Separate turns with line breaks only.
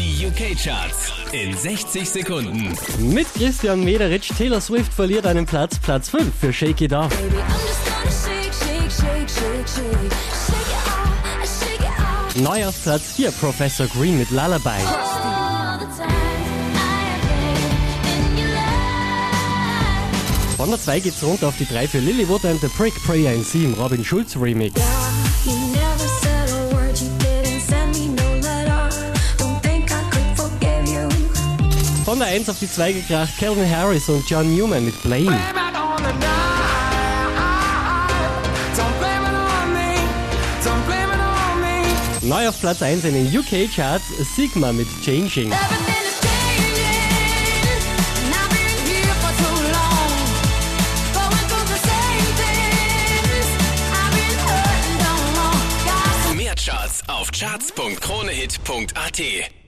Die UK-Charts in 60 Sekunden.
Mit Christian Mederitsch, Taylor Swift verliert einen Platz, Platz 5 für Shake It Off. Neu auf Platz 4 Professor Green mit Lullaby. Von der 2 geht's runter auf die 3 für Lilywood and the Prick Prayer in 7 Robin Schulz Remix. Von der 1 auf die 2 gekracht Calvin Harris und John Newman mit Blame. Neu auf Platz 1 in den UK-Charts Sigma mit Changing.
Mehr Charts auf charts.kronehit.at